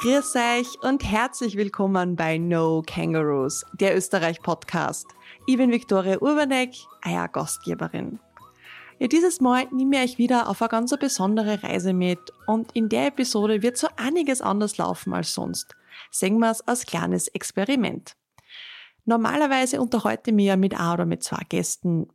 Grüß euch und herzlich willkommen bei No Kangaroos, der Österreich-Podcast. Ich bin Viktoria Urbanek, euer Gastgeberin. Ja, dieses Mal nehme ich euch wieder auf eine ganz besondere Reise mit und in der Episode wird so einiges anders laufen als sonst. Sehen wir es als kleines Experiment. Normalerweise unterhalte ich mich ja mit ein oder mit zwei Gästen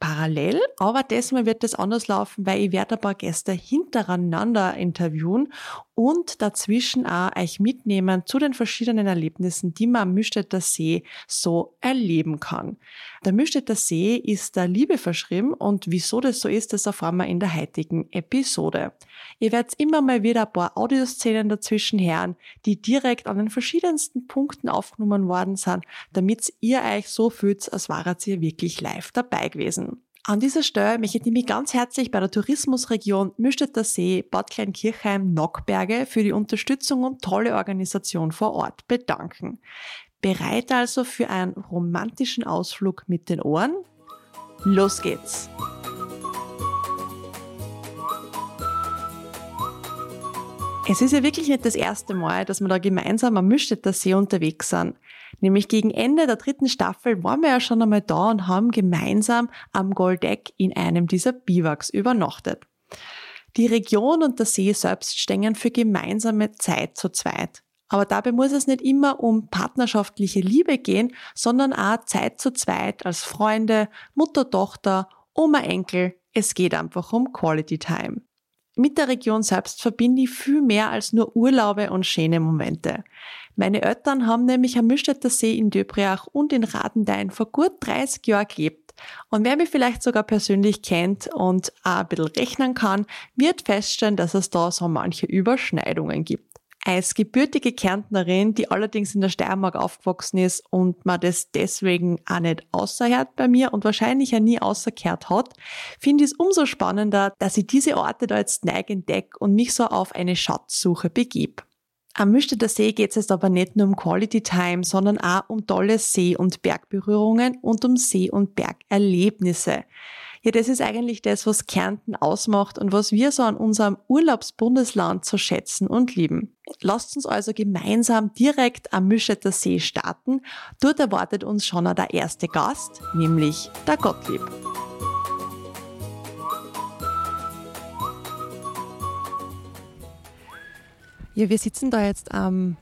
parallel, aber diesmal wird es anders laufen, weil ich werde ein paar Gäste hintereinander interviewen und dazwischen auch euch mitnehmen zu den verschiedenen Erlebnissen, die man am Mühlstädter See so erleben kann. Der Mühlstädter See ist der Liebe verschrieben und wieso das so ist, das erfahren wir in der heutigen Episode. Ihr werdet immer mal wieder ein paar Audioszenen dazwischen hören, die direkt an den verschiedensten Punkten aufgenommen worden sind, damit ihr euch so fühlt, als waret ihr wirklich live dabei gewesen. An dieser Stelle möchte ich mich ganz herzlich bei der Tourismusregion Mühlstädter See, Bad Kleinkirchheim, Nockberge für die Unterstützung und tolle Organisation vor Ort bedanken. Bereit also für einen romantischen Ausflug mit den Ohren? Los geht's! Es ist ja wirklich nicht das erste Mal, dass wir da gemeinsam am Mühlstädter See unterwegs sind. Nämlich gegen Ende der dritten Staffel waren wir ja schon einmal da und haben gemeinsam am Goldeck in einem dieser Biwaks übernachtet. Die Region und der See selbst stehen für gemeinsame Zeit zu zweit. Aber dabei muss es nicht immer um partnerschaftliche Liebe gehen, sondern auch Zeit zu zweit als Freunde, Mutter, Tochter, Oma, Enkel. Es geht einfach um Quality Time. Mit der Region selbst verbinde ich viel mehr als nur Urlaube und schöne Momente. Meine Eltern haben nämlich am Mühlstädter See in Döbriach und in Radendein vor gut 30 Jahren gelebt. Und wer mich vielleicht sogar persönlich kennt und auch ein bisschen rechnen kann, wird feststellen, dass es da so manche Überschneidungen gibt. Als gebürtige Kärntnerin, die allerdings in der Steiermark aufgewachsen ist und man das deswegen auch nicht außerhört bei mir und wahrscheinlich ja nie außerkehrt hat, finde ich es umso spannender, dass ich diese Orte da jetzt neu entdecke und mich so auf eine Schatzsuche begebe. Am Mühlstädter See geht es jetzt aber nicht nur um Quality Time, sondern auch um tolle See- und Bergberührungen und um See- und Bergerlebnisse. Ja, das ist eigentlich das, was Kärnten ausmacht und was wir so an unserem Urlaubsbundesland zu schätzen und lieben. Lasst uns also gemeinsam direkt am Müschetter See starten. Dort erwartet uns schon der erste Gast, nämlich der Gottlieb. Ja, wir sitzen da jetzt am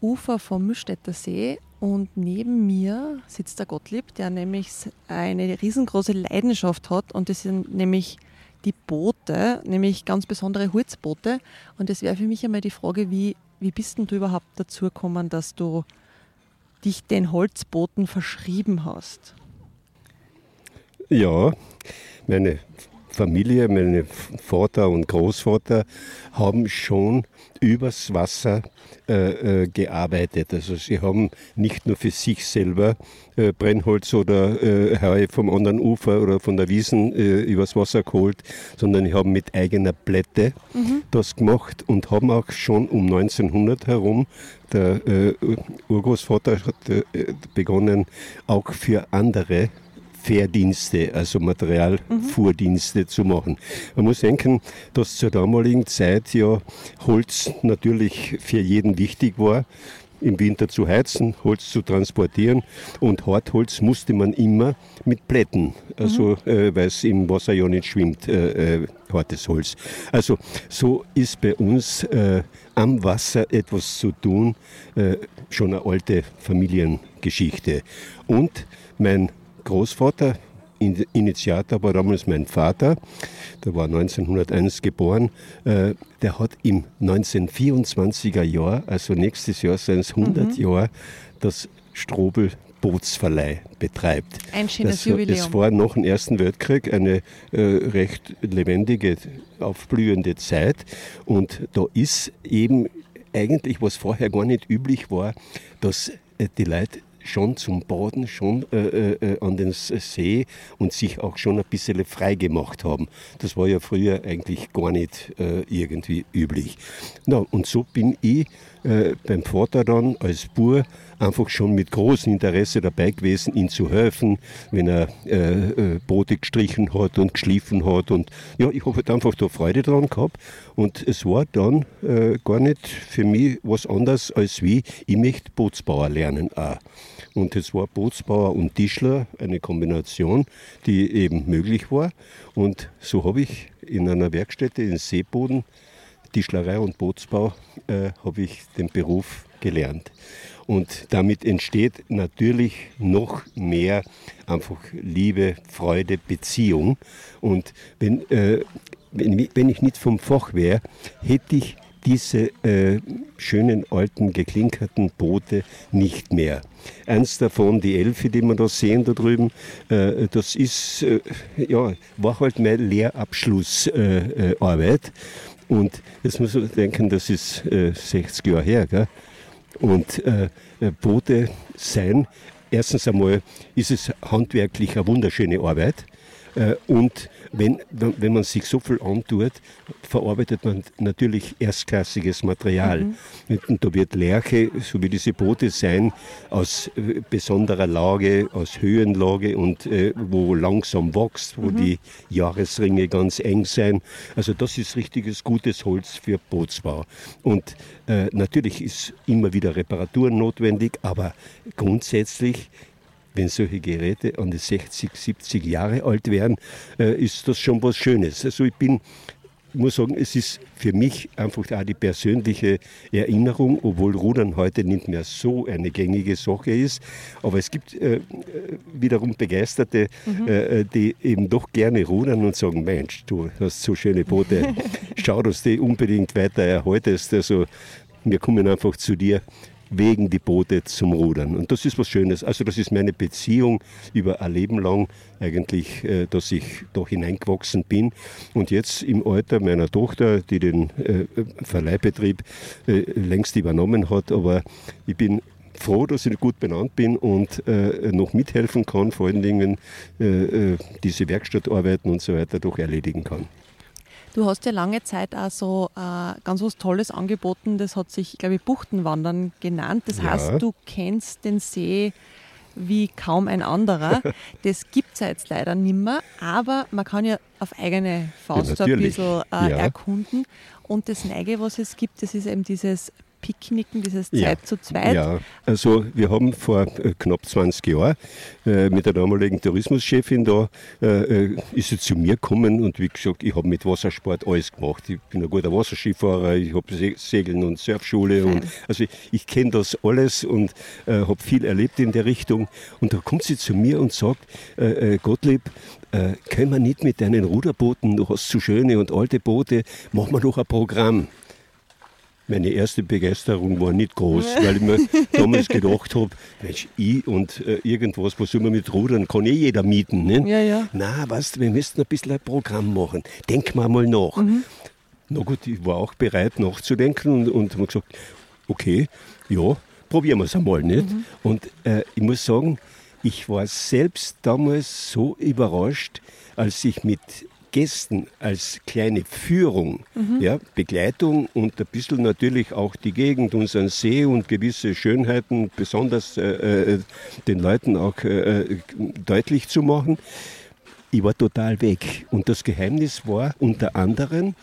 Ufer vom Mühlstädter See und neben mir sitzt der Gottlieb, der nämlich eine riesengroße Leidenschaft hat und das sind nämlich die Boote, nämlich ganz besondere Holzboote. Und das wäre für mich einmal die Frage, wie, wie bist denn du überhaupt dazu gekommen, dass du dich den Holzbooten verschrieben hast? Ja, meine Familie, mein Vater und Großvater haben schon übers Wasser äh, äh, gearbeitet. Also sie haben nicht nur für sich selber äh, Brennholz oder äh, Heu vom anderen Ufer oder von der Wiesen äh, übers Wasser geholt, sondern sie haben mit eigener Blätte mhm. das gemacht und haben auch schon um 1900 herum der äh, Urgroßvater hat äh, begonnen, auch für andere Fährdienste, also Materialfuhrdienste mhm. zu machen. Man muss denken, dass zur damaligen Zeit ja Holz natürlich für jeden wichtig war im Winter zu heizen, Holz zu transportieren und Hartholz musste man immer mit Plätten, also mhm. äh, weil es im Wasser ja nicht schwimmt, äh, äh, hartes Holz. Also so ist bei uns äh, am Wasser etwas zu tun, äh, schon eine alte Familiengeschichte. Und mein Großvater, Initiator war damals mein Vater, der war 1901 geboren, äh, der hat im 1924er Jahr, also nächstes Jahr seien es 100 mhm. Jahre, das Strobel Bootsverleih betreibt. Ein schönes das, Jubiläum. Es war nach dem Ersten Weltkrieg eine äh, recht lebendige, aufblühende Zeit und da ist eben eigentlich, was vorher gar nicht üblich war, dass äh, die Leute schon zum Baden, schon äh, äh, an den See und sich auch schon ein bisschen frei gemacht haben. Das war ja früher eigentlich gar nicht äh, irgendwie üblich. Na, und so bin ich äh, beim Vater dann als Bur einfach schon mit großem Interesse dabei gewesen, ihm zu helfen, wenn er äh, äh, Boote gestrichen hat und geschliffen hat. Und ja, ich habe halt einfach da Freude dran gehabt. Und es war dann äh, gar nicht für mich was anderes als wie, ich möchte Bootsbauer lernen auch. Und es war Bootsbauer und Tischler, eine Kombination, die eben möglich war. Und so habe ich in einer Werkstätte in Seeboden Tischlerei und Bootsbau äh, habe ich den Beruf gelernt. Und damit entsteht natürlich noch mehr einfach Liebe, Freude, Beziehung. Und wenn, äh, wenn, wenn ich nicht vom Fach wäre, hätte ich diese äh, schönen alten geklinkerten Boote nicht mehr. Eins davon, die Elfe, die wir da sehen da drüben, äh, das ist, äh, ja, war halt meine Lehrabschlussarbeit. Und jetzt muss man denken, das ist äh, 60 Jahre her. Gell? Und äh, Boote sein, erstens einmal ist es handwerklich eine wunderschöne Arbeit. Äh, und wenn, wenn man sich so viel antut, verarbeitet man natürlich erstklassiges Material. Mhm. Und da wird Lerche, so wie diese Boote sein, aus äh, besonderer Lage, aus Höhenlage und äh, wo langsam wächst, wo mhm. die Jahresringe ganz eng sein. Also das ist richtiges gutes Holz für Bootsbau. Und äh, natürlich ist immer wieder Reparatur notwendig, aber grundsätzlich wenn solche Geräte an die 60, 70 Jahre alt wären, äh, ist das schon was Schönes. Also ich bin muss sagen, es ist für mich einfach auch die persönliche Erinnerung, obwohl Rudern heute nicht mehr so eine gängige Sache ist. Aber es gibt äh, wiederum Begeisterte, mhm. äh, die eben doch gerne rudern und sagen, Mensch, du hast so schöne Boote, schau, dass du die unbedingt weiter erhaltest. Also wir kommen einfach zu dir wegen die Boote zum Rudern. Und das ist was Schönes. Also das ist meine Beziehung über ein Leben lang eigentlich, äh, dass ich da hineingewachsen bin. Und jetzt im Alter meiner Tochter, die den äh, Verleihbetrieb äh, längst übernommen hat, aber ich bin froh, dass ich gut benannt bin und äh, noch mithelfen kann, vor allen Dingen äh, diese Werkstattarbeiten und so weiter doch erledigen kann. Du hast ja lange Zeit auch so äh, ganz was Tolles angeboten, das hat sich, glaube ich, Buchtenwandern genannt. Das ja. heißt, du kennst den See wie kaum ein anderer. Das gibt es ja jetzt leider nicht mehr, aber man kann ja auf eigene Faust ja, so ein bisschen äh, ja. erkunden. Und das Neige, was es gibt, das ist eben dieses Picknicken, dieses Zeit ja, zu zweit? Ja, also wir haben vor äh, knapp 20 Jahren äh, mit der damaligen Tourismuschefin da, äh, äh, ist sie zu mir gekommen und wie gesagt, ich habe mit Wassersport alles gemacht. Ich bin ein guter Wasserskifahrer, ich habe Segeln und Surfschule und also ich, ich kenne das alles und äh, habe viel erlebt in der Richtung. Und da kommt sie zu mir und sagt, äh, Gottlieb, können wir nicht mit deinen Ruderbooten, du hast so schöne und alte Boote, machen wir doch ein Programm meine erste Begeisterung war nicht groß, weil ich mir damals gedacht habe, Mensch, ich und äh, irgendwas, was soll man mit Rudern, kann eh jeder mieten. Ne? Ja, ja. Na, weißt wir müssen ein bisschen ein Programm machen. Denk mal mal nach. Mhm. Na gut, ich war auch bereit nachzudenken und, und habe gesagt, okay, ja, probieren wir es einmal. Nicht? Mhm. Und äh, ich muss sagen, ich war selbst damals so überrascht, als ich mit Gästen als kleine Führung, mhm. ja, Begleitung und ein bisschen natürlich auch die Gegend, unseren See und gewisse Schönheiten besonders äh, äh, den Leuten auch äh, äh, deutlich zu machen. Ich war total weg. Und das Geheimnis war unter anderem,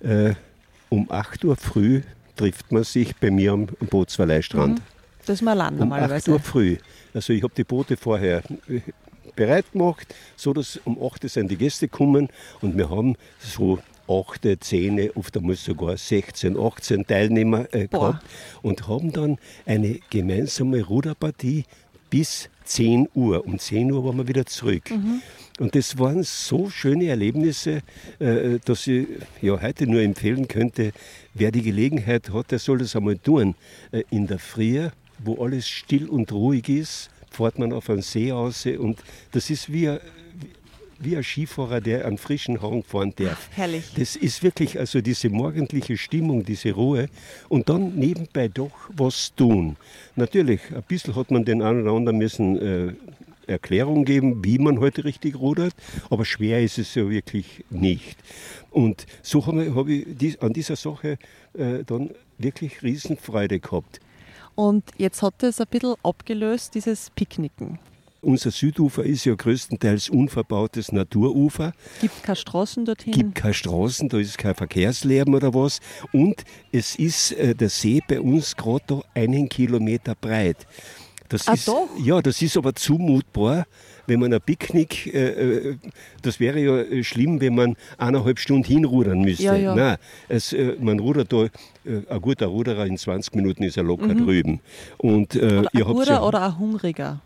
äh, um 8 Uhr früh trifft man sich bei mir am Bootsverleihstrand. Mhm. Das ist mal Land normalerweise. Um 8 Uhr früh. Also ich habe die Boote vorher bereit gemacht, so dass um 8 Uhr sind die Gäste kommen und wir haben so 8, 10, oft einmal sogar 16, 18 Teilnehmer äh, gehabt und haben dann eine gemeinsame Ruderpartie bis 10 Uhr. Um 10 Uhr waren wir wieder zurück. Mhm. Und das waren so schöne Erlebnisse, äh, dass ich ja, heute nur empfehlen könnte, wer die Gelegenheit hat, der soll das einmal tun. Äh, in der Früh, wo alles still und ruhig ist, fährt man auf einen See aus und das ist wie, wie ein Skifahrer, der einen frischen Hang fahren darf. Herrlich. Das ist wirklich also diese morgendliche Stimmung, diese Ruhe und dann nebenbei doch was tun. Natürlich, ein bisschen hat man den einen oder anderen müssen äh, Erklärung geben, wie man heute richtig rudert, aber schwer ist es ja wirklich nicht. Und so habe hab ich dies, an dieser Sache äh, dann wirklich Riesenfreude gehabt. Und jetzt hat es ein bisschen abgelöst, dieses Picknicken. Unser Südufer ist ja größtenteils unverbautes Naturufer. Gibt keine Straßen dorthin? Gibt keine Straßen, da ist kein Verkehrslärm oder was. Und es ist äh, der See bei uns gerade einen Kilometer breit. Das Ah, ist, doch? Ja, das ist aber zumutbar, wenn man ein Picknick, äh, äh, das wäre ja äh, schlimm, wenn man eineinhalb Stunden hinrudern müsste. Ja, ja. Nein, es, äh, man rudert da, äh, ein guter Ruderer in 20 Minuten ist er locker drüben. Und, äh, Mhm. Oder ihr ein guter ja, oder ein hungriger?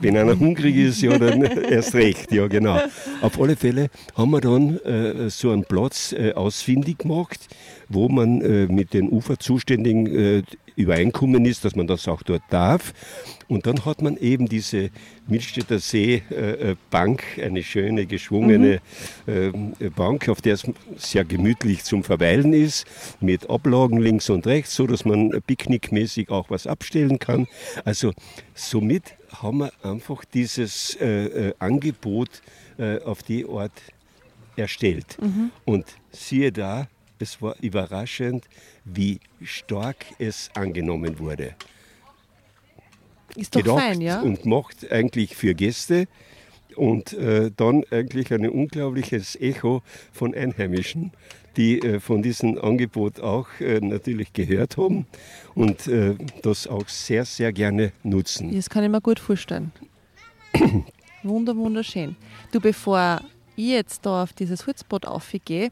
wenn einer hungrig ist, ja, dann erst recht, ja, genau. Auf alle Fälle haben wir dann äh, so einen Platz äh, ausfindig gemacht, wo man äh, mit den Uferzuständigen äh, übereinkommen ist, dass man das auch dort darf. Und dann hat man eben diese Milchstädter See äh, äh, Bank, eine schöne, geschwungene äh, Bank, auf der es sehr gemütlich zum Verweilen ist, mit Ablagen links und rechts, so dass man picknickmäßig auch was abstellen kann. Also somit haben wir einfach dieses äh, Angebot auf die Art erstellt. Und siehe da, es war überraschend, wie stark es angenommen wurde. Ist doch Gedacht fein, ja? und gemacht eigentlich für Gäste und äh, dann eigentlich ein unglaubliches Echo von Einheimischen, die äh, von diesem Angebot auch äh, natürlich gehört haben und äh, das auch sehr, sehr gerne nutzen. Das kann ich mir gut vorstellen. Wunder, wunderschön. Du, bevor ich jetzt da auf dieses Holzboot aufgehe,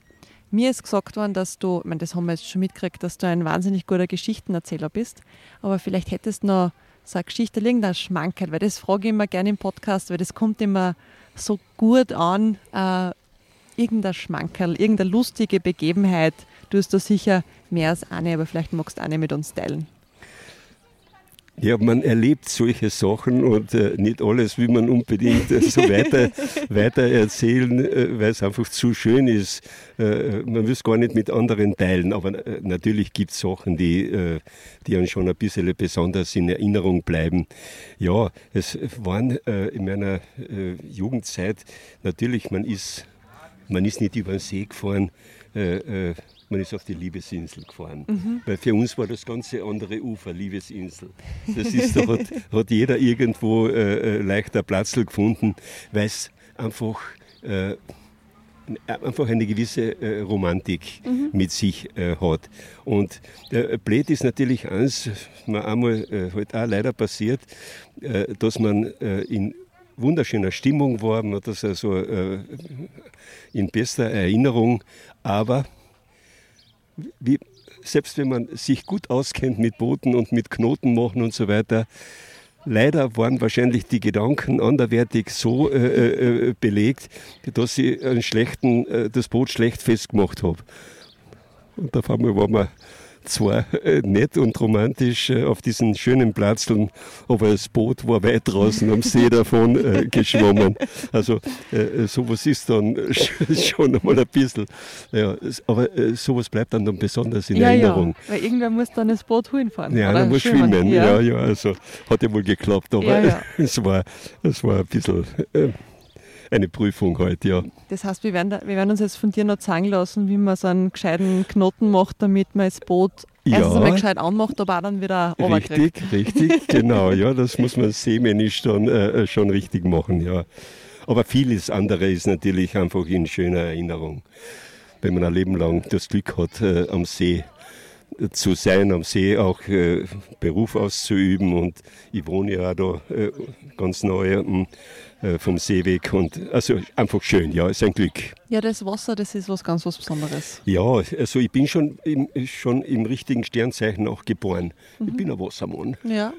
mir ist gesagt worden, dass du, ich meine, das haben wir jetzt schon mitgekriegt, dass du ein wahnsinnig guter Geschichtenerzähler bist, aber vielleicht hättest du noch so eine Geschichte, irgendeine Schmankerl, weil das frage ich immer gerne im Podcast, weil das kommt immer so gut an, äh, irgendein Schmankerl, irgendeine lustige Begebenheit. Du hast da sicher mehr als eine, aber vielleicht magst du eine mit uns teilen. Ja, man erlebt solche Sachen und äh, nicht alles will man unbedingt äh, so weiter, weiter erzählen, äh, weil es einfach zu schön ist. Äh, man will es gar nicht mit anderen teilen, aber äh, natürlich gibt es Sachen, die, äh, die einem schon ein bisschen besonders in Erinnerung bleiben. Ja, es waren in meiner Jugendzeit natürlich, man ist, man ist nicht über den See gefahren, man ist auf die Liebesinsel gefahren. Weil für uns war das ganze andere Ufer, Liebesinsel. Das ist, da hat, hat jeder irgendwo äh, äh, leichter Platz gefunden, weil es einfach, äh, einfach eine gewisse äh, Romantik mit sich äh, hat. Und äh, blöd ist natürlich eins, mir einmal äh, halt auch leider passiert, äh, dass man äh, in wunderschöner Stimmung war, man hat das also in bester Erinnerung, aber wie, selbst wenn man sich gut auskennt mit Booten und mit Knoten machen und so weiter, leider waren wahrscheinlich die Gedanken anderwertig so äh, äh, belegt, dass ich einen schlechten, äh, das Boot schlecht festgemacht habe. Und auf einmal war man zwar äh, nett und romantisch äh, auf diesen schönen Platzeln, aber das Boot war weit draußen am See davon äh, geschwommen. Also äh, sowas ist dann schon einmal ein bisschen. Ja, aber äh, sowas bleibt dann, dann besonders in ja, Erinnerung. ja, weil irgendwer muss dann das Boot hinfahren. Ja, oder dann muss schwimmen. Ja. ja, also hat ja wohl geklappt, aber Ja, ja. es, war, es war ein bisschen äh, eine Prüfung halt, ja. Das heißt, wir werden, da, wir werden uns jetzt von dir noch zeigen lassen, wie man so einen gescheiten Knoten macht, damit man das Boot Ja. erstens einmal gescheit anmacht, aber auch dann wieder. Richtig, richtig, genau, ja, das muss man seemännisch dann äh, schon richtig machen, ja. Aber vieles andere ist natürlich einfach in schöner Erinnerung, wenn man ein Leben lang das Glück hat, äh, am See äh, zu sein, am See auch äh, Beruf auszuüben und ich wohne ja da äh, ganz nahe ähm, äh, vom See weg und also einfach schön, ja, ist ein Glück. Ja, das Wasser, das ist was ganz was Besonderes. Ja, also ich bin schon im, schon im richtigen Sternzeichen auch geboren. Ich bin ein Wassermann. Ja.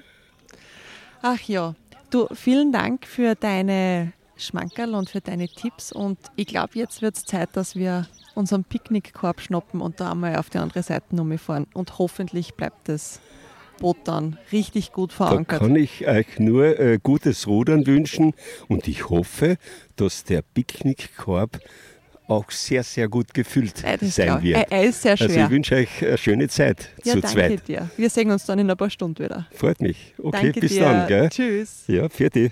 Ach ja, du, vielen Dank für deine Schmankerl und für deine Tipps und ich glaube, jetzt wird es Zeit, dass wir unseren Picknickkorb schnappen und da einmal auf die andere Seite fahren und hoffentlich bleibt es Boot dann richtig gut Da verankert. kann ich euch nur äh, gutes Rudern wünschen und ich hoffe, dass der Picknickkorb auch sehr, sehr gut gefüllt Äh, das sein ich. wird. Er, er ist sehr Also schwer. ich wünsche euch eine schöne Zeit ja, zu danke zweit. dir. Wir sehen uns dann in ein paar Stunden wieder. Freut mich. Okay, danke bis dir. dann. Gell? Tschüss. Ja, für dich.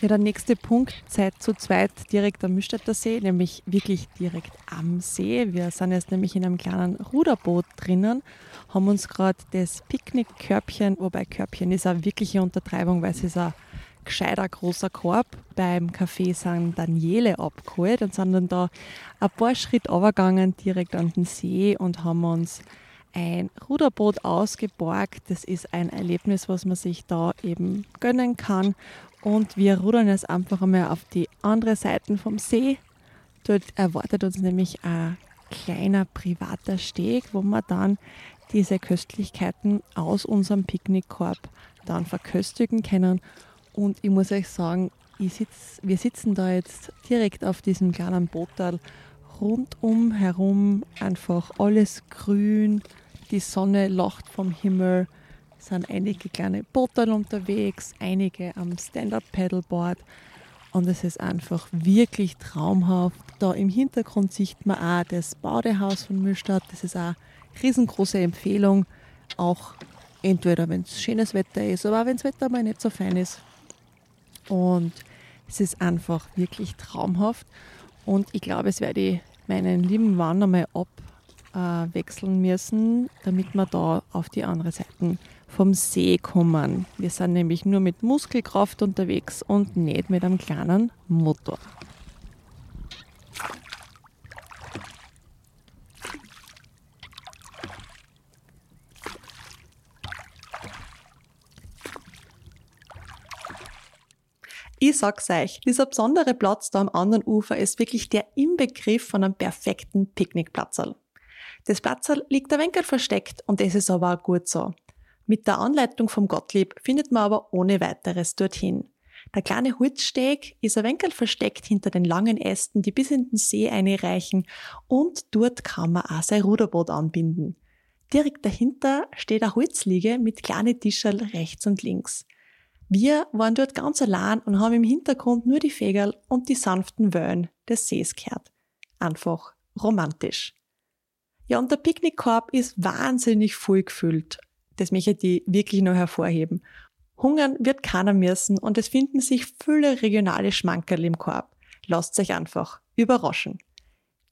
Ja, der nächste Punkt, Zeit zu zweit direkt am Mühlstädter See, nämlich wirklich direkt am See. Wir sind jetzt nämlich in einem kleinen Ruderboot drinnen, haben uns gerade das Picknickkörbchen, wobei Körbchen ist eine wirkliche Untertreibung, weil es ist ein gescheiter großer Korb beim Café San Daniele abgeholt und sind dann da ein paar Schritte runtergegangen direkt an den See und haben uns ein Ruderboot ausgeborgt. Das ist ein Erlebnis, was man sich da eben gönnen kann. Und wir rudern jetzt einfach einmal auf die andere Seite vom See. Dort erwartet uns nämlich ein kleiner privater Steg, wo wir dann diese Köstlichkeiten aus unserem Picknickkorb dann verköstigen können. Und ich muss euch sagen, sitz, wir sitzen da jetzt direkt auf diesem kleinen Bootal. Rundum herum einfach alles grün, die Sonne lacht vom Himmel, sind einige kleine Boote unterwegs, einige am Stand-Up-Paddleboard und es ist einfach wirklich traumhaft. Da im Hintergrund sieht man auch das Badehaus von Mühlstadt, das ist eine riesengroße Empfehlung, auch entweder wenn es schönes Wetter ist, aber auch wenn das Wetter mal nicht so fein ist. Und es ist einfach wirklich traumhaft und ich glaube, es werde ich meinen lieben Mann einmal abwechseln müssen, damit wir da auf die andere Seite vom See kommen. Wir sind nämlich nur mit Muskelkraft unterwegs und nicht mit einem kleinen Motor. Ich sag's euch, dieser besondere Platz da am anderen Ufer ist wirklich der Inbegriff von einem perfekten Picknickplatzerl. Das Platzerl liegt ein wenig versteckt und das ist aber auch gut so. Mit der Anleitung vom Gottlieb findet man aber ohne weiteres dorthin. Der kleine Holzsteg ist ein wenig versteckt hinter den langen Ästen, die bis in den See einreichen und dort kann man auch sein Ruderboot anbinden. Direkt dahinter steht eine Holzliege mit kleinen Tischerl rechts und links. Wir waren dort ganz allein und haben im Hintergrund nur die Fegerl und die sanften Wellen des Sees gehört. Einfach romantisch. Ja, und der Picknickkorb ist wahnsinnig voll gefüllt. Das möchte ich wirklich noch hervorheben. Hungern wird keiner müssen und es finden sich viele regionale Schmankerl im Korb. Lasst euch einfach überraschen.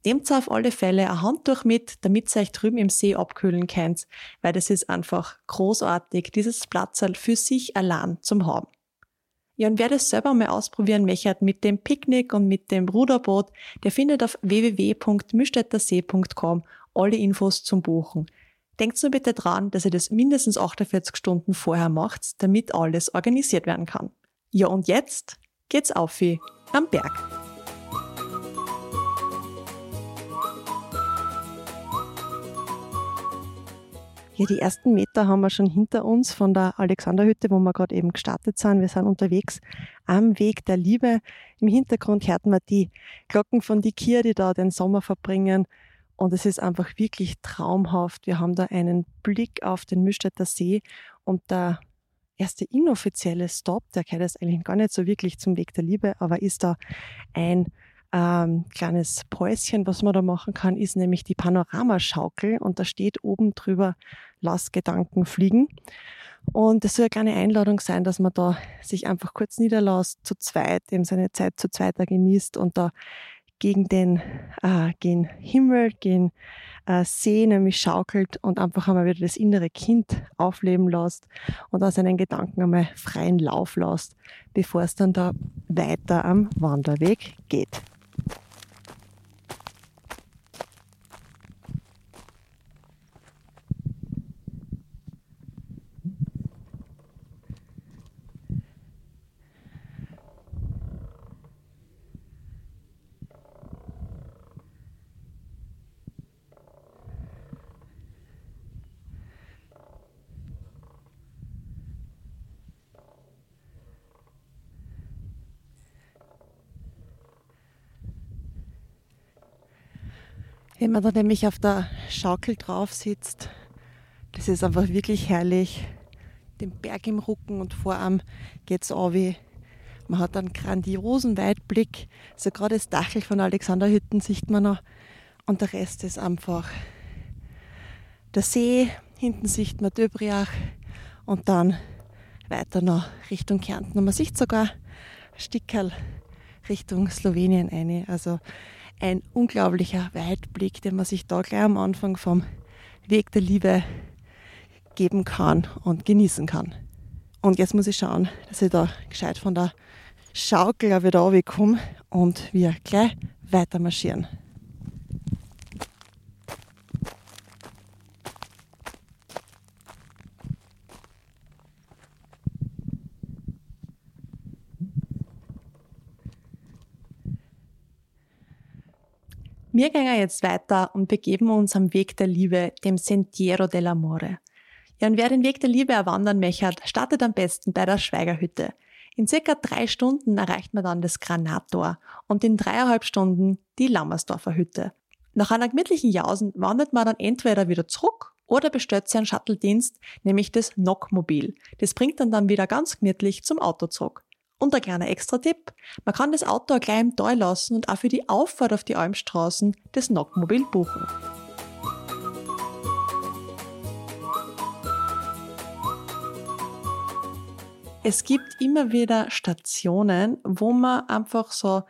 Nehmt auf alle Fälle ein Handtuch mit, damit ihr euch drüben im See abkühlen könnt, weil das ist einfach großartig, dieses Platzerl für sich allein zum haben. Ja, und wer das selber mal ausprobieren möchte mit dem Picknick und mit dem Ruderboot, der findet auf www.müstädtersee.com alle Infos zum Buchen. Denkt nur bitte dran, dass ihr das mindestens 48 Stunden vorher macht, damit alles organisiert werden kann. Ja, und jetzt geht's auf wie am Berg. Ja, die ersten Meter haben wir schon hinter uns von der Alexanderhütte, wo wir gerade eben gestartet sind. Wir sind unterwegs am Weg der Liebe. Im Hintergrund hört man die Glocken von die Kier, die da den Sommer verbringen. Und es ist einfach wirklich traumhaft. Wir haben da einen Blick auf den Mühlstädter See und der erste inoffizielle Stop, der gehört jetzt eigentlich gar nicht so wirklich zum Weg der Liebe, aber ist da ein ähm, kleines Päuschen, was man da machen kann, ist nämlich die Panoramaschaukel und da steht oben drüber, lass Gedanken fliegen. Und es soll eine kleine Einladung sein, dass man da sich einfach kurz niederlässt, zu zweit, eben seine Zeit zu zweit da genießt und da gegen den, äh, gegen Himmel, gegen äh, See nämlich schaukelt und einfach einmal wieder das innere Kind aufleben lässt und aus seinen Gedanken einmal freien Lauf lässt, bevor es dann da weiter am Wanderweg geht. Wenn man da nämlich auf der Schaukel drauf sitzt, das ist einfach wirklich herrlich. Den Berg im Rücken und vor allem geht's wie Man hat einen grandiosen Weitblick. Also gerade das Dachel von Alexanderhütten sieht man noch. Und der Rest ist einfach der See. Hinten sieht man Döbriach und dann weiter noch Richtung Kärnten. Und man sieht sogar Stickerl Richtung Slowenien eine. Also ein unglaublicher Weitblick, den man sich da gleich am Anfang vom Weg der Liebe geben kann und genießen kann. Und jetzt muss ich schauen, dass ich da gescheit von der Schaukel wieder runterkomme und wir gleich weiter marschieren. Wir gehen jetzt weiter und begeben uns am Weg der Liebe, dem Sentiero dell'Amore. Ja, und wer den Weg der Liebe erwandern möchte, startet am besten bei der Schweigerhütte. In circa drei Stunden erreicht man dann das Granattor und in dreieinhalb Stunden die Lammersdorfer Hütte. Nach einer gemütlichen Jausen wandert man dann entweder wieder zurück oder bestellt sich einen Shuttle-Dienst, nämlich das Nockmobil. Das bringt dann dann wieder ganz gemütlich zum Auto zurück. Und ein kleiner Extra-Tipp. Man kann das Auto auch gleich im Tal lassen und auch für die Auffahrt auf die Almstraßen das Nockmobil buchen. Es gibt immer wieder Stationen, wo man einfach so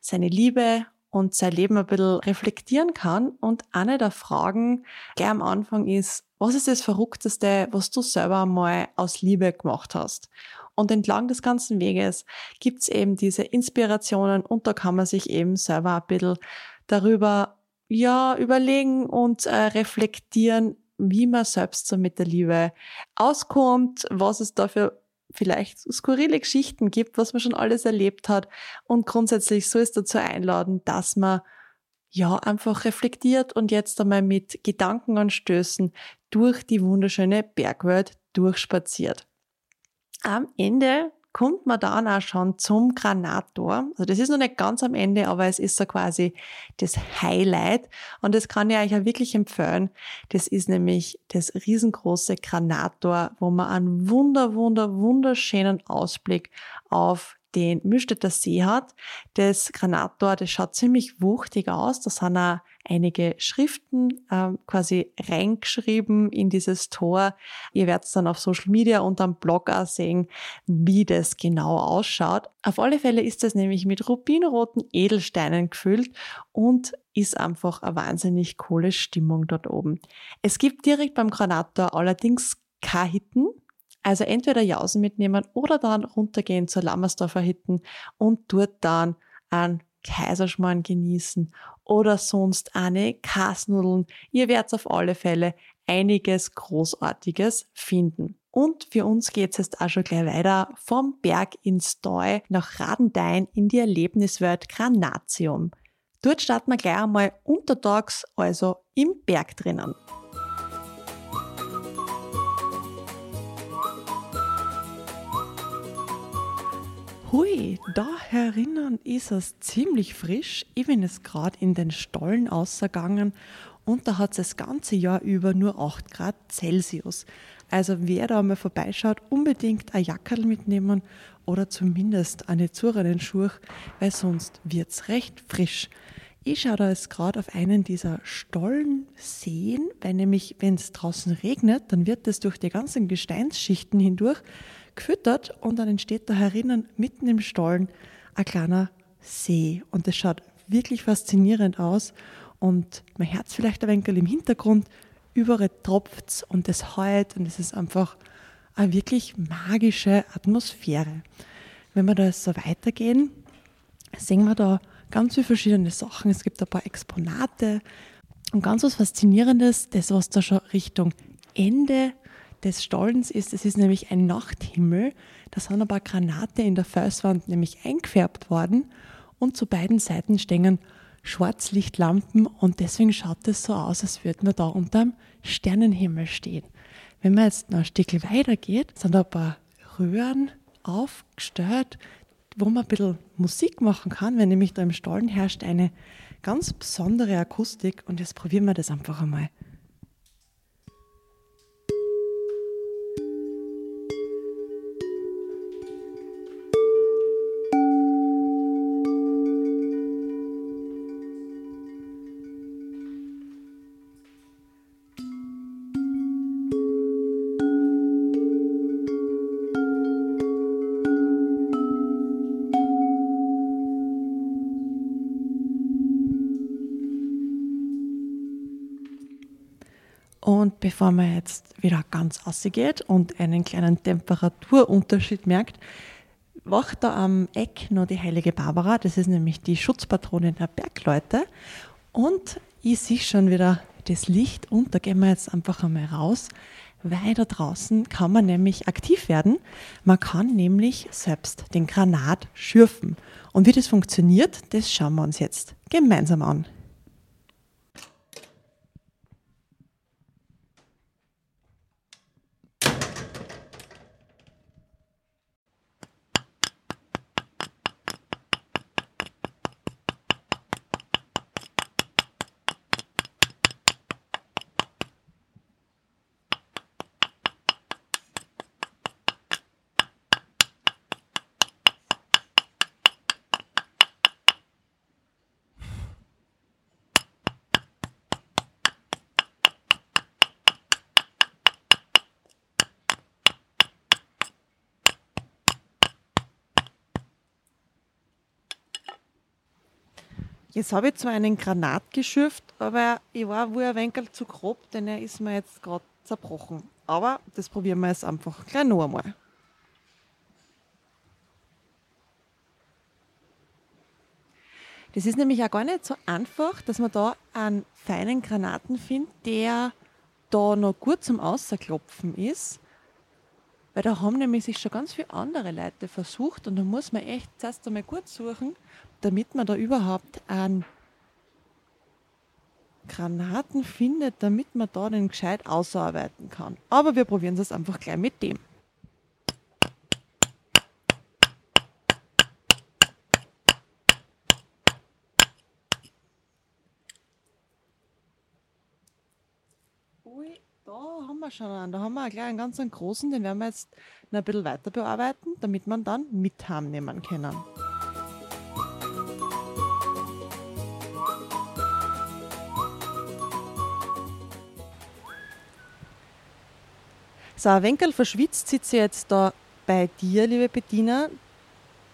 seine Liebe und sein Leben ein bisschen reflektieren kann. Und eine der Fragen gleich am Anfang ist, was ist das Verrückteste, was du selber einmal aus Liebe gemacht hast? Und entlang des ganzen Weges gibt's eben diese Inspirationen und da kann man sich eben selber ein bisschen darüber ja, überlegen und äh, reflektieren, wie man selbst so mit der Liebe auskommt, was es da für vielleicht skurrile Geschichten gibt, was man schon alles erlebt hat. Und grundsätzlich so ist dazu einladen, dass man ja einfach reflektiert und jetzt einmal mit Gedankenanstößen durch die wunderschöne Bergwelt durchspaziert. Am Ende kommt man dann auch schon zum Granator. Also das ist noch nicht ganz am Ende, aber es ist so quasi das Highlight. Und das kann ich euch auch wirklich empfehlen. Das ist nämlich das riesengroße Granator, wo man einen wunder, wunder, wunderschönen Ausblick auf den Mühlstädter See hat. Das Granator, das schaut ziemlich wuchtig aus. Da sind auch einige Schriften ähm, quasi reingeschrieben in dieses Tor. Ihr werdet es dann auf Social Media und am Blog auch sehen, wie das genau ausschaut. Auf alle Fälle ist das nämlich mit rubinroten Edelsteinen gefüllt und ist einfach eine wahnsinnig coole Stimmung dort oben. Es gibt direkt beim Granator allerdings keine Hitten, also entweder Jausen mitnehmen oder dann runtergehen zur Lammersdorfer Hitten und dort dann einen Kaiserschmarrn genießen oder sonst eine Kasnudeln. Ihr werdet auf alle Fälle einiges Großartiges finden. Und für uns geht's jetzt auch schon gleich weiter vom Berg ins Deu nach Radendein in die Erlebniswelt Granatium. Dort starten wir gleich einmal untertags, also im Berg drinnen. Hui, da herinnen ist es ziemlich frisch. Ich bin jetzt gerade in den Stollen ausgegangen und da hat es das ganze Jahr über nur 8 Grad Celsius. Also wer da mal vorbeischaut, unbedingt ein Jackerl mitnehmen oder zumindest eine zurenen Schuhe, weil sonst wird es recht frisch. Ich schaue da jetzt gerade auf einen dieser Stollen sehen, weil nämlich, wenn es draußen regnet, dann wird es durch die ganzen Gesteinsschichten hindurch gefüttert und dann entsteht da herinnen mitten im Stollen ein kleiner See. Und das schaut wirklich faszinierend aus. Und mein Herz vielleicht ein wenig im Hintergrund, überall tropft und es heult und es ist einfach eine wirklich magische Atmosphäre. Wenn wir da so weitergehen, sehen wir da ganz viele verschiedene Sachen. Es gibt ein paar Exponate und ganz was Faszinierendes, das was da schon Richtung Ende des Stollens ist, es ist nämlich ein Nachthimmel. Da sind ein paar Granate in der Felswand nämlich eingefärbt worden und zu beiden Seiten stehen Schwarzlichtlampen und deswegen schaut es so aus, als würde man da unterm Sternenhimmel stehen. Wenn man jetzt noch ein Stück weiter geht, sind da ein paar Röhren aufgestellt, wo man ein bisschen Musik machen kann, wenn nämlich da im Stollen herrscht eine ganz besondere Akustik und jetzt probieren wir das einfach einmal. Bevor man jetzt wieder ganz ausgeht und einen kleinen Temperaturunterschied merkt, wacht da am Eck noch die heilige Barbara. Das ist nämlich die Schutzpatronin der Bergleute. Und ich sehe schon wieder das Licht und da gehen wir jetzt einfach einmal raus, weil da draußen kann man nämlich aktiv werden. Man kann nämlich selbst den Granat schürfen. Und wie das funktioniert, das schauen wir uns jetzt gemeinsam an. Jetzt habe ich zwar einen Granat geschürft, aber ich war wohl ein wenig zu grob, denn er ist mir jetzt gerade zerbrochen. Aber das probieren wir jetzt einfach gleich noch einmal. Das ist nämlich auch gar nicht so einfach, dass man da einen feinen Granaten findet, der da noch gut zum Außerklopfen ist. Weil da haben nämlich sich schon ganz viele andere Leute versucht und da muss man echt zuerst einmal gut suchen, damit man da überhaupt einen Granaten findet, damit man da den gescheit ausarbeiten kann. Aber wir probieren es einfach gleich mit dem. Ui, da haben wir schon einen. Da haben wir gleich einen ganz großen, den werden wir jetzt noch ein bisschen weiter bearbeiten, damit man dann mit heimnehmen können. So, ein Wenkel verschwitzt sitze ich jetzt da bei dir, liebe Bettina,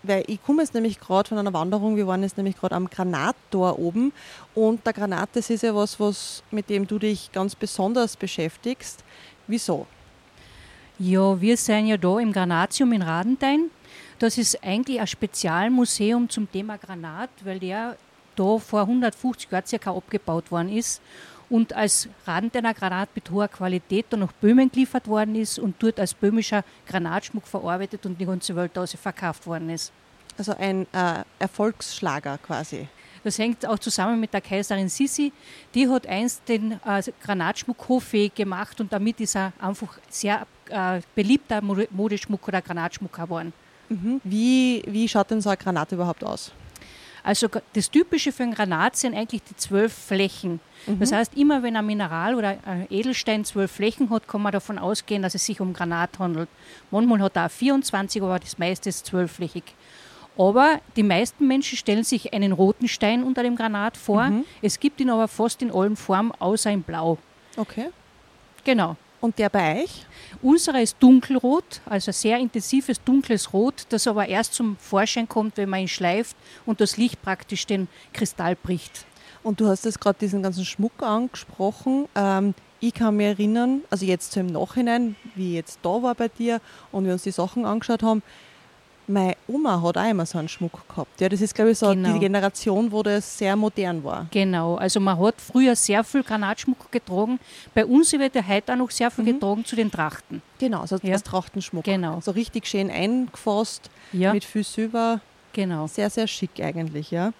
weil ich komme jetzt nämlich gerade von einer Wanderung, wir waren jetzt nämlich gerade am Granattor oben und der Granat, das ist ja was, was, mit dem du dich ganz besonders beschäftigst. Wieso? Ja, wir sind ja da im Granatium in Radentein. Das ist eigentlich ein Spezialmuseum zum Thema Granat, weil der da vor 150 Jahren circa abgebaut worden ist und als Randener Granat mit hoher Qualität dann nach Böhmen geliefert worden ist und dort als böhmischer Granatschmuck verarbeitet und die ganze Welt aus verkauft worden ist. Also ein äh, Erfolgsschlager quasi. Das hängt auch zusammen mit der Kaiserin Sisi. Die hat einst den äh, Granatschmuck hoffähig gemacht und damit ist er einfach sehr äh, beliebter Modeschmuck oder Granatschmuck geworden. Mhm. Wie, wie schaut denn so ein Granat überhaupt aus? Also das Typische für ein Granat sind eigentlich die zwölf Flächen. Mhm. Das heißt, immer wenn ein Mineral oder ein Edelstein zwölf Flächen hat, kann man davon ausgehen, dass es sich um Granat handelt. Manchmal hat er auch 24, aber das meiste ist zwölfflächig. Aber die meisten Menschen stellen sich einen roten Stein unter dem Granat vor. Mhm. Es gibt ihn aber fast in allen Formen, außer in Blau. Okay. Genau. Und der bei euch? Unserer ist dunkelrot, also sehr intensives dunkles Rot, das aber erst zum Vorschein kommt, wenn man ihn schleift und das Licht praktisch den Kristall bricht. Und du hast jetzt gerade diesen ganzen Schmuck angesprochen. Ähm, ich kann mich erinnern, also jetzt im Nachhinein, wie ich jetzt da war bei dir und wir uns die Sachen angeschaut haben, meine Oma hat auch immer so einen Schmuck gehabt. Ja, das ist, glaube ich, so genau. die Generation, wo das sehr modern war. Genau, also man hat früher sehr viel Granatschmuck getragen. Bei uns wird ja heute auch noch sehr viel mhm. getragen zu den Trachten. Genau, so ja. als Trachtenschmuck. Genau. So richtig schön eingefasst, ja. mit viel Silber. Genau. Sehr, sehr schick eigentlich, ja.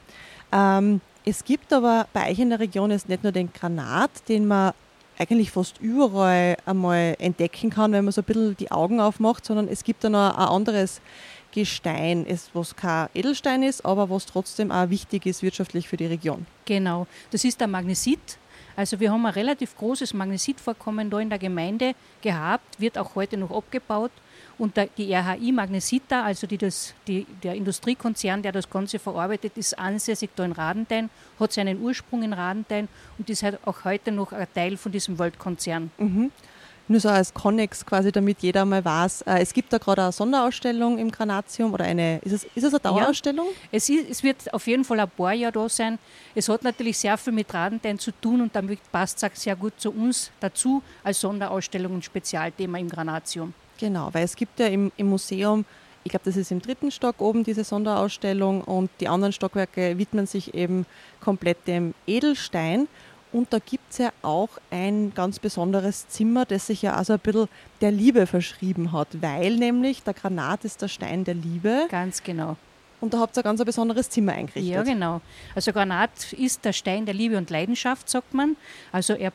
Ähm, es gibt aber bei euch in der Region jetzt nicht nur den Granat, den man eigentlich fast überall einmal entdecken kann, wenn man so ein bisschen die Augen aufmacht, sondern es gibt da noch ein anderes Gestein ist, was kein Edelstein ist, aber was trotzdem auch wichtig ist wirtschaftlich für die Region. Genau, das ist der Magnesit. Also wir haben ein relativ großes Magnesitvorkommen da in der Gemeinde gehabt, wird auch heute noch abgebaut. Und die RHI Magnesita, also die das, die, der Industriekonzern, der das Ganze verarbeitet, ist ansässig da in Radentein, hat seinen Ursprung in Radentein und ist halt auch heute noch ein Teil von diesem Weltkonzern. Mhm. Nur so als Connex quasi, damit jeder mal weiß. Äh, es gibt da gerade eine Sonderausstellung im Granatium oder eine, ist es, ist es eine Dauerausstellung? Ja, es, ist, es wird auf jeden Fall ein paar Jahre da sein. Es hat natürlich sehr viel mit Radentein zu tun und damit passt es sehr gut zu uns dazu als Sonderausstellung und Spezialthema im Granatium. Genau, weil es gibt ja im, im Museum ich glaube, das ist im dritten Stock oben diese Sonderausstellung und die anderen Stockwerke widmen sich eben komplett dem Edelstein. Und da gibt es ja auch ein ganz besonderes Zimmer, das sich ja also ein bisschen der Liebe verschrieben hat, weil nämlich der Granat ist der Stein der Liebe. Ganz genau. Und da habt ihr ein ganz besonderes Zimmer eingerichtet. Ja, genau. Also Granat ist der Stein der Liebe und Leidenschaft, sagt man. Also er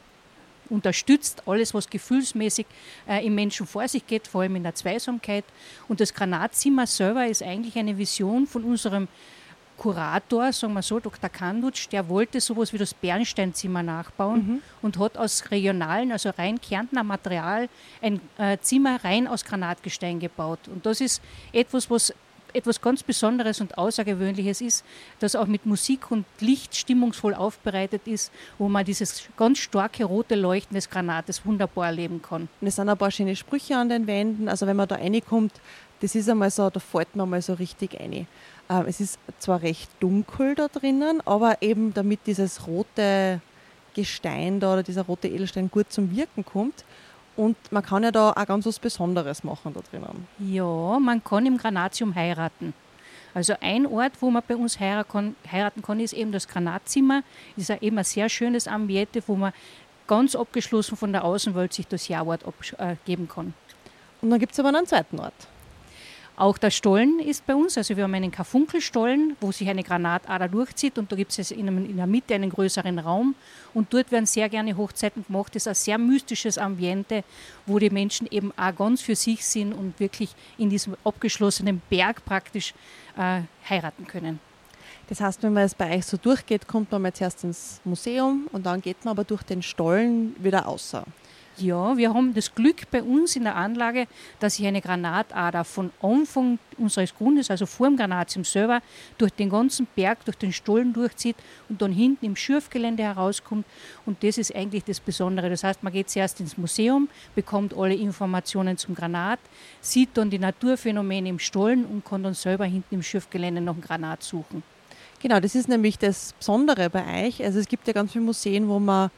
unterstützt alles, was gefühlsmäßig äh, im Menschen vor sich geht, vor allem in der Zweisamkeit. Und das Granatzimmer selber ist eigentlich eine Vision von unserem Kurator, sagen wir so, Dr. Kandutsch, der wollte sowas wie das Bernsteinzimmer nachbauen mhm. und hat aus regionalen, also rein Kärntner Material ein äh, Zimmer rein aus Granatgestein gebaut. Und das ist etwas, was etwas ganz Besonderes und Außergewöhnliches ist, das auch mit Musik und Licht stimmungsvoll aufbereitet ist, wo man dieses ganz starke rote Leuchten des Granates wunderbar erleben kann. Und es sind ein paar schöne Sprüche an den Wänden. Also wenn man da reinkommt, das ist einmal so, da fällt man mal so richtig ein. Ähm, es ist zwar recht dunkel da drinnen, aber eben damit dieses rote Gestein da oder dieser rote Edelstein gut zum Wirken kommt. Und man kann ja da auch ganz was Besonderes machen da drinnen. Ja, man kann im Granatium heiraten. Also ein Ort, wo man bei uns heiraten kann, ist eben das Granatzimmer. Das ist eben ein sehr schönes Ambiente, wo man ganz abgeschlossen von der Außenwelt sich das Jawort abgeben kann. Und dann gibt es aber einen zweiten Ort. Auch der Stollen ist bei uns, also wir haben einen Karfunkelstollen, wo sich eine Granatader durchzieht und da gibt es in, der Mitte einen größeren Raum und dort werden sehr gerne Hochzeiten gemacht. Das ist ein sehr mystisches Ambiente, wo die Menschen eben auch ganz für sich sind und wirklich in diesem abgeschlossenen Berg praktisch äh, heiraten können. Das heißt, wenn man es bei euch so durchgeht, kommt man mal zuerst ins Museum und dann geht man aber durch den Stollen wieder außer. Ja, wir haben das Glück bei uns in der Anlage, dass sich eine Granatader von Anfang unseres Grundes, also vor dem Granatium selber, durch den ganzen Berg, durch den Stollen durchzieht und dann hinten im Schürfgelände herauskommt. Und das ist eigentlich das Besondere. Das heißt, man geht zuerst ins Museum, bekommt alle Informationen zum Granat, sieht dann die Naturphänomene im Stollen und kann dann selber hinten im Schürfgelände noch ein Granat suchen. Genau, das ist nämlich das Besondere bei euch. Also es gibt ja ganz viele Museen, wo man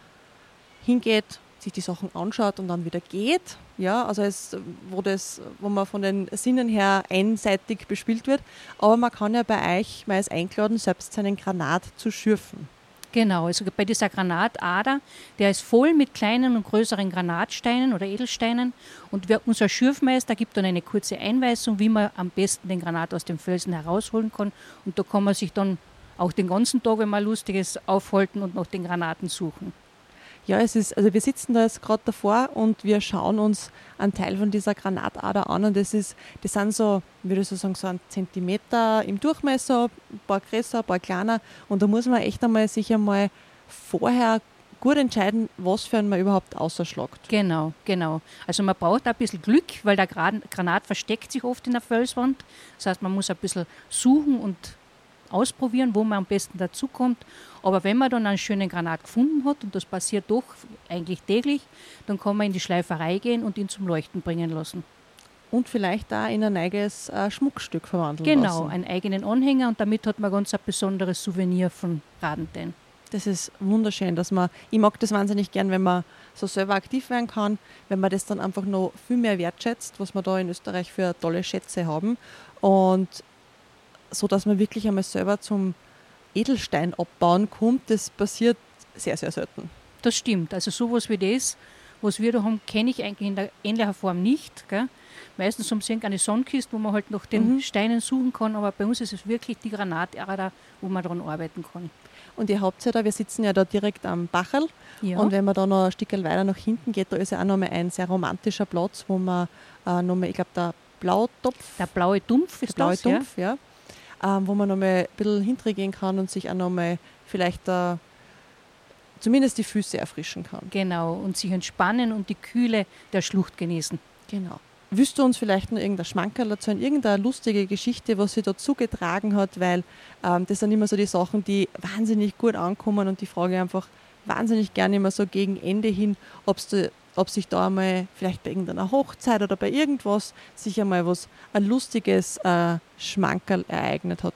hingeht, sich die Sachen anschaut und dann wieder geht. Ja, also es, wo, das, wo man von den Sinnen her einseitig bespielt wird. Aber man kann ja bei euch, man ist eingeladen, selbst seinen Granat zu schürfen. Genau, also bei dieser Granatader, der ist voll mit kleinen und größeren Granatsteinen oder Edelsteinen. Und wir, unser Schürfmeister gibt dann eine kurze Einweisung, wie man am besten den Granat aus dem Felsen herausholen kann. Und da kann man sich dann auch den ganzen Tag, wenn man Lustiges aufhalten und nach den Granaten suchen. Ja, es ist, also wir sitzen da jetzt gerade davor und wir schauen uns einen Teil von dieser Granatader an und das ist, das sind so, würde ich so sagen, so ein Zentimeter im Durchmesser, ein paar größer, ein paar kleiner und da muss man echt einmal sich einmal vorher gut entscheiden, was für einen man überhaupt ausschlagt. Genau, genau. Also man braucht ein bisschen Glück, weil der Granat versteckt sich oft in der Felswand. Das heißt, man muss ein bisschen suchen und ausprobieren, wo man am besten dazukommt. Aber wenn man dann einen schönen Granat gefunden hat, und das passiert doch eigentlich täglich, dann kann man in die Schleiferei gehen und ihn zum Leuchten bringen lassen. Und vielleicht da in ein eigenes äh, Schmuckstück verwandeln genau, lassen. Einen eigenen Anhänger und damit hat man ganz ein besonderes Souvenir von Radentein. Das ist wunderschön, dass man, ich mag das wahnsinnig gern, wenn man so selber aktiv werden kann, wenn man das dann einfach noch viel mehr wertschätzt, was wir da in Österreich für tolle Schätze haben. Und so dass man wirklich einmal selber zum Edelstein abbauen kommt, das passiert sehr, sehr selten. Das stimmt. Also sowas wie das, was wir da haben, kenne ich eigentlich in der ähnlichen Form nicht. Gell? Meistens haben sie eine Sonnenkiste, wo man halt nach den mhm. Steinen suchen kann, aber bei uns ist es wirklich die Granatäder, wo man daran arbeiten kann. Und ihr habt ja da, wir sitzen ja da direkt am Bachel. Ja. Und wenn man da noch ein Stück weiter nach hinten geht, da ist ja auch nochmal ein sehr romantischer Platz, wo man äh, nochmal, ich glaube, der Blautopf. Der blaue Dumpf ist der blaue das, ja? Dumpf, ja. Ähm, wo man nochmal ein bisschen hintergehen kann und sich auch nochmal vielleicht äh, zumindest die Füße erfrischen kann. Genau, und sich entspannen und die Kühle der Schlucht genießen. Genau. Willst du uns vielleicht noch irgendein Schmankerl erzählen, irgendeine lustige Geschichte, was sie dazu getragen hat, weil ähm, das sind immer so die Sachen, die wahnsinnig gut ankommen und die frage einfach wahnsinnig gerne immer so gegen Ende hin, ob's du, ob sich da einmal vielleicht bei irgendeiner Hochzeit oder bei irgendwas sich einmal was ein lustiges äh, Schmankerl ereignet hat.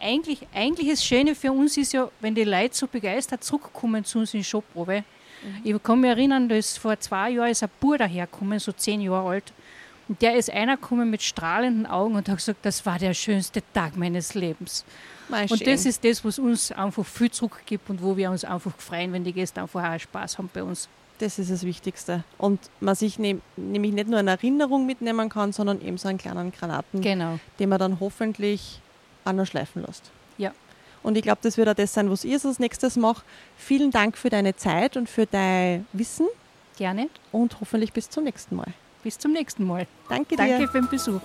Eigentlich, eigentlich das Schöne für uns ist ja, wenn die Leute so begeistert zurückkommen zu uns in die Showprobe. Ich kann mich erinnern, dass vor zwei Jahren ist ein Bub dahergekommen, so zehn Jahre alt. Und der ist einer gekommen mit strahlenden Augen und hat gesagt, das war der schönste Tag meines Lebens. Und das ist das, was uns einfach viel zurückgibt und wo wir uns einfach freuen, wenn die Gäste einfach auch Spaß haben bei uns. Das ist das Wichtigste. Und man sich nehm, nämlich nicht nur eine Erinnerung mitnehmen kann, sondern eben so einen kleinen Granaten, Genau. den man dann hoffentlich auch noch schleifen lässt. Ja. Und ich glaube, das wird auch das sein, was ich als nächstes mache. Vielen Dank für deine Zeit und für dein Wissen Gerne. und hoffentlich bis zum nächsten Mal. Bis zum nächsten Mal. Danke dir. Danke für den Besuch.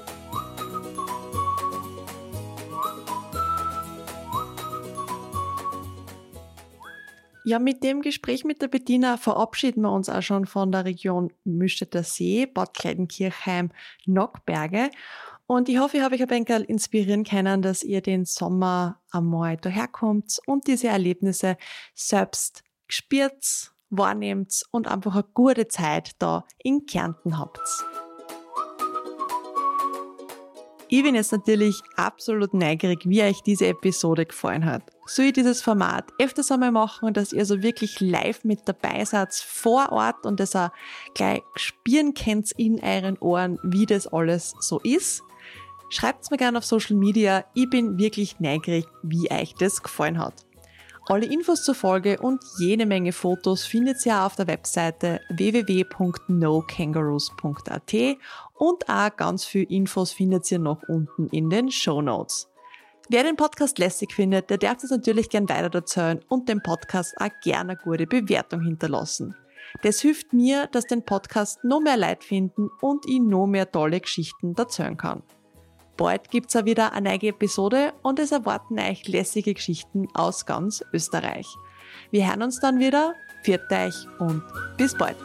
Ja, mit dem Gespräch mit der Bettina verabschieden wir uns auch schon von der Region Müstetter See, Bad Kleidenkirchheim, Nockberge. Und ich hoffe, ich habe euch ein wenig inspirieren können, dass ihr den Sommer einmal daherkommt und diese Erlebnisse selbst spürt, wahrnehmt und einfach eine gute Zeit da in Kärnten habt. Ich bin jetzt natürlich absolut neugierig, wie euch diese Episode gefallen hat. Soll ich dieses Format öfters einmal machen, dass ihr so wirklich live mit dabei seid vor Ort und das auch gleich spüren könnt in euren Ohren, wie das alles so ist? Schreibt's mir gerne auf Social Media. Ich bin wirklich neugierig, wie euch das gefallen hat. Alle Infos zur Folge und jede Menge Fotos findet ihr auf der Webseite www.nokangaroos.at und auch ganz viel Infos findet ihr noch unten in den Show Notes. Wer den Podcast lässig findet, der darf es natürlich gern weiter erzählen und dem Podcast auch gerne eine gute Bewertung hinterlassen. Das hilft mir, dass den Podcast noch mehr Leute finden und ich noch mehr tolle Geschichten erzählen kann. Bald gibt's auch wieder eine neue Episode und es erwarten euch lässige Geschichten aus ganz Österreich. Wir hören uns dann wieder. Viert euch und bis bald.